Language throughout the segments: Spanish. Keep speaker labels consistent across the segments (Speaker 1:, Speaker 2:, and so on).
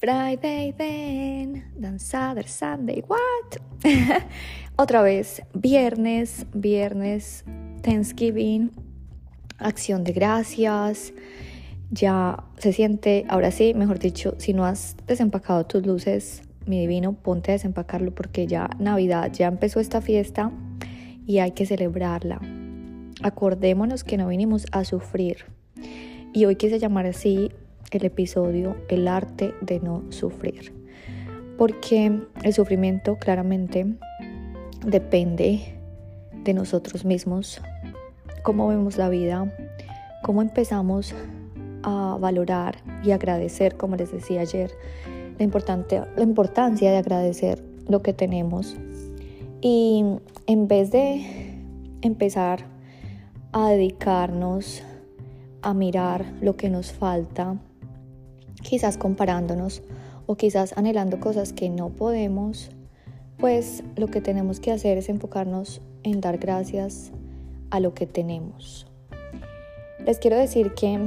Speaker 1: Friday then, then Saturday, Sunday, what? Otra vez, viernes, viernes, Thanksgiving, acción de gracias. Ya se siente, ahora sí, mejor dicho, si no has desempacado tus luces, mi divino, ponte a desempacarlo porque ya Navidad, ya empezó esta fiesta y hay que celebrarla. Acordémonos que no vinimos a sufrir. Y hoy quise llamar así el episodio El arte de no sufrir. Porque el sufrimiento claramente depende de nosotros mismos, cómo vemos la vida, cómo empezamos a valorar y agradecer, como les decía ayer, la, importante, la importancia de agradecer lo que tenemos. Y en vez de empezar a dedicarnos a mirar lo que nos falta, quizás comparándonos o quizás anhelando cosas que no podemos, pues lo que tenemos que hacer es enfocarnos en dar gracias a lo que tenemos. Les quiero decir que,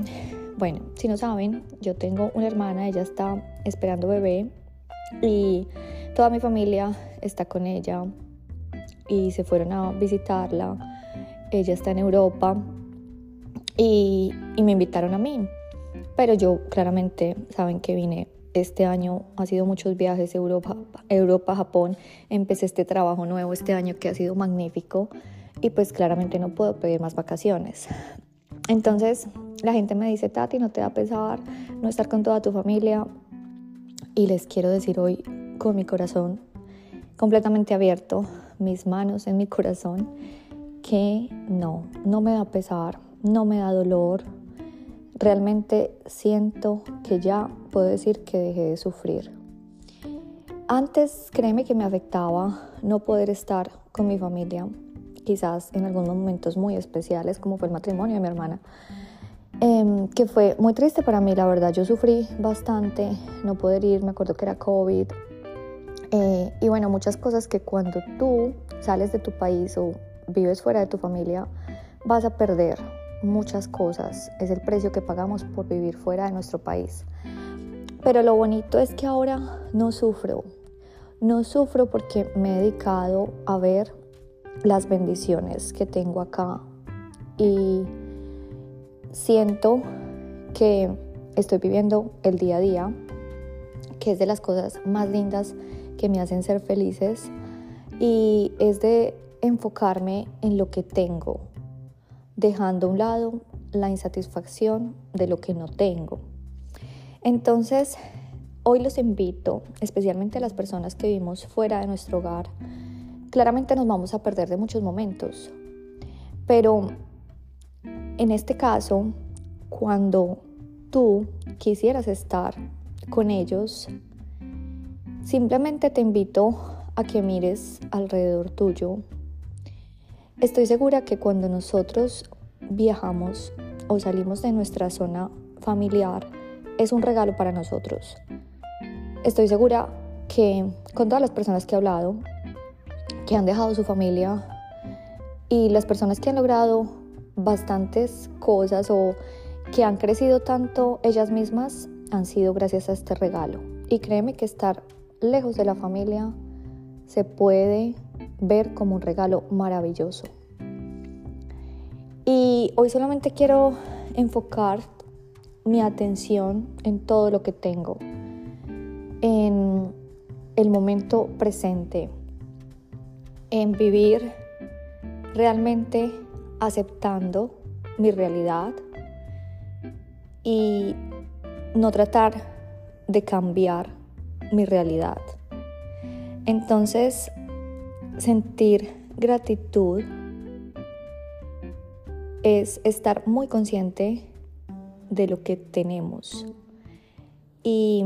Speaker 1: bueno, si no saben, yo tengo una hermana, ella está esperando bebé y toda mi familia está con ella y se fueron a visitarla. Ella está en Europa y, me invitaron a mí. Pero yo claramente, saben que vine este año, ha sido muchos viajes, Europa, Europa, Japón. Empecé este trabajo nuevo este año que ha sido magnífico y pues claramente no puedo pedir más vacaciones. Entonces la gente me dice, Tati, no te da pesar no estar con toda tu familia. Y les quiero decir hoy con mi corazón completamente abierto, mis manos en mi corazón, que no, no me da pesar, no me da dolor, realmente siento que ya puedo decir que dejé de sufrir. Antes, créeme que me afectaba no poder estar con mi familia, quizás en algunos momentos muy especiales, como fue el matrimonio de mi hermana, em, que fue muy triste para mí, la verdad. Yo sufrí bastante, no poder ir, me acuerdo que era COVID. Eh, y bueno, muchas cosas que cuando tú sales de tu país o vives fuera de tu familia, vas a perder muchas cosas. Es el precio que pagamos por vivir fuera de nuestro país. Pero lo bonito es que ahora no sufro. No sufro porque me he dedicado a ver las bendiciones que tengo acá y siento que estoy viviendo el día a día, que es de las cosas más lindas que me hacen ser felices y es de enfocarme en lo que tengo, dejando a un lado la insatisfacción de lo que no tengo. Entonces, hoy los invito, especialmente a las personas que vivimos fuera de nuestro hogar, claramente nos vamos a perder de muchos momentos, pero en este caso, cuando tú quisieras estar con ellos, simplemente te invito a que mires alrededor tuyo Estoy segura que cuando nosotros viajamos o salimos de nuestra zona familiar, es un regalo para nosotros. Estoy segura que con todas las personas que he hablado, que han dejado su familia y las personas que han logrado bastantes cosas o que han crecido tanto ellas mismas, han sido gracias a este regalo. Y créeme que estar lejos de la familia se puede ver como un regalo maravilloso. Y hoy solamente quiero enfocar mi atención en todo lo que tengo, en el momento presente, en vivir realmente aceptando mi realidad y no tratar de cambiar mi realidad. Entonces, sentir gratitud es estar muy consciente de lo que tenemos. Y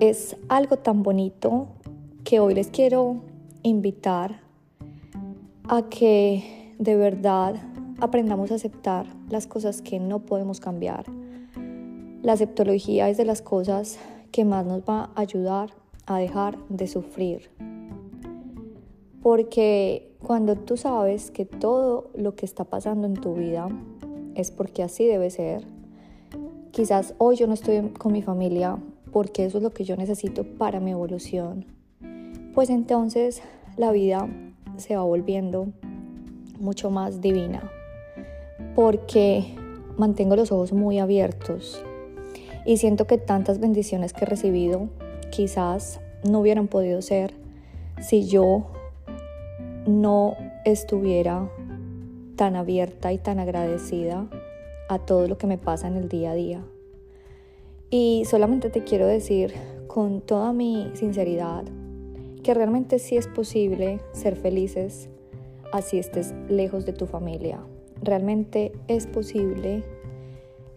Speaker 1: es algo tan bonito que hoy les quiero invitar a que de verdad aprendamos a aceptar las cosas que no podemos cambiar. La aceptología es de las cosas que más nos va a ayudar a dejar de sufrir. Porque cuando tú sabes que todo lo que está pasando en tu vida es porque así debe ser, quizás hoy yo no estoy con mi familia porque eso es lo que yo necesito para mi evolución, pues entonces la vida se va volviendo mucho más divina, porque mantengo los ojos muy abiertos y siento que tantas bendiciones que he recibido quizás no hubieran podido ser si yo no estuviera tan abierta y tan agradecida a todo lo que me pasa en el día a día. Y solamente te quiero decir con toda mi sinceridad que realmente sí es posible ser felices así estés lejos de tu familia. Realmente es posible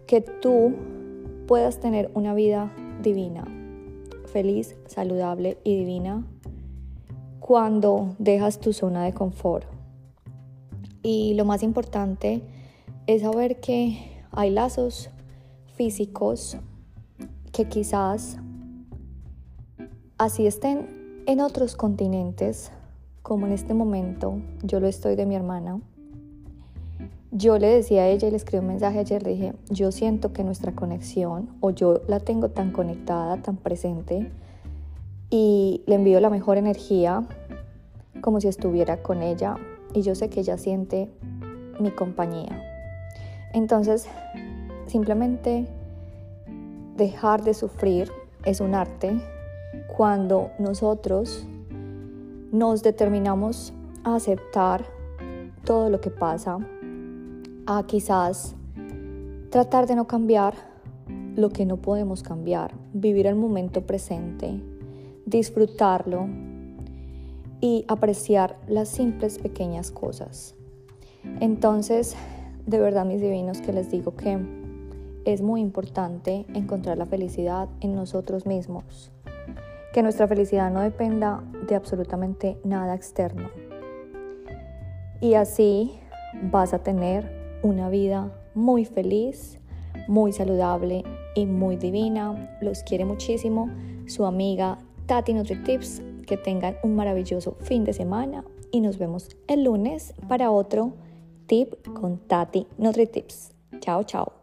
Speaker 1: que tú puedas tener una vida divina, feliz, saludable y divina cuando dejas tu zona de confort. Y lo más importante es saber que hay lazos físicos que quizás así estén en otros continentes, como en este momento yo lo estoy de mi hermana. Yo le decía a ella y le escribí un mensaje ayer, le dije, yo siento que nuestra conexión, o yo la tengo tan conectada, tan presente, y le envío la mejor energía como si estuviera con ella y yo sé que ella siente mi compañía. Entonces, simplemente dejar de sufrir es un arte cuando nosotros nos determinamos a aceptar todo lo que pasa, a quizás tratar de no cambiar lo que no podemos cambiar, vivir el momento presente, disfrutarlo y apreciar las simples pequeñas cosas. Entonces, de verdad mis divinos que les digo que es muy importante encontrar la felicidad en nosotros mismos, que nuestra felicidad no dependa de absolutamente nada externo. Y así vas a tener una vida muy feliz, muy saludable y muy divina. Los quiere muchísimo su amiga Tati NutriTips que tengan un maravilloso fin de semana y nos vemos el lunes para otro tip con Tati NutriTips. Chao, chao.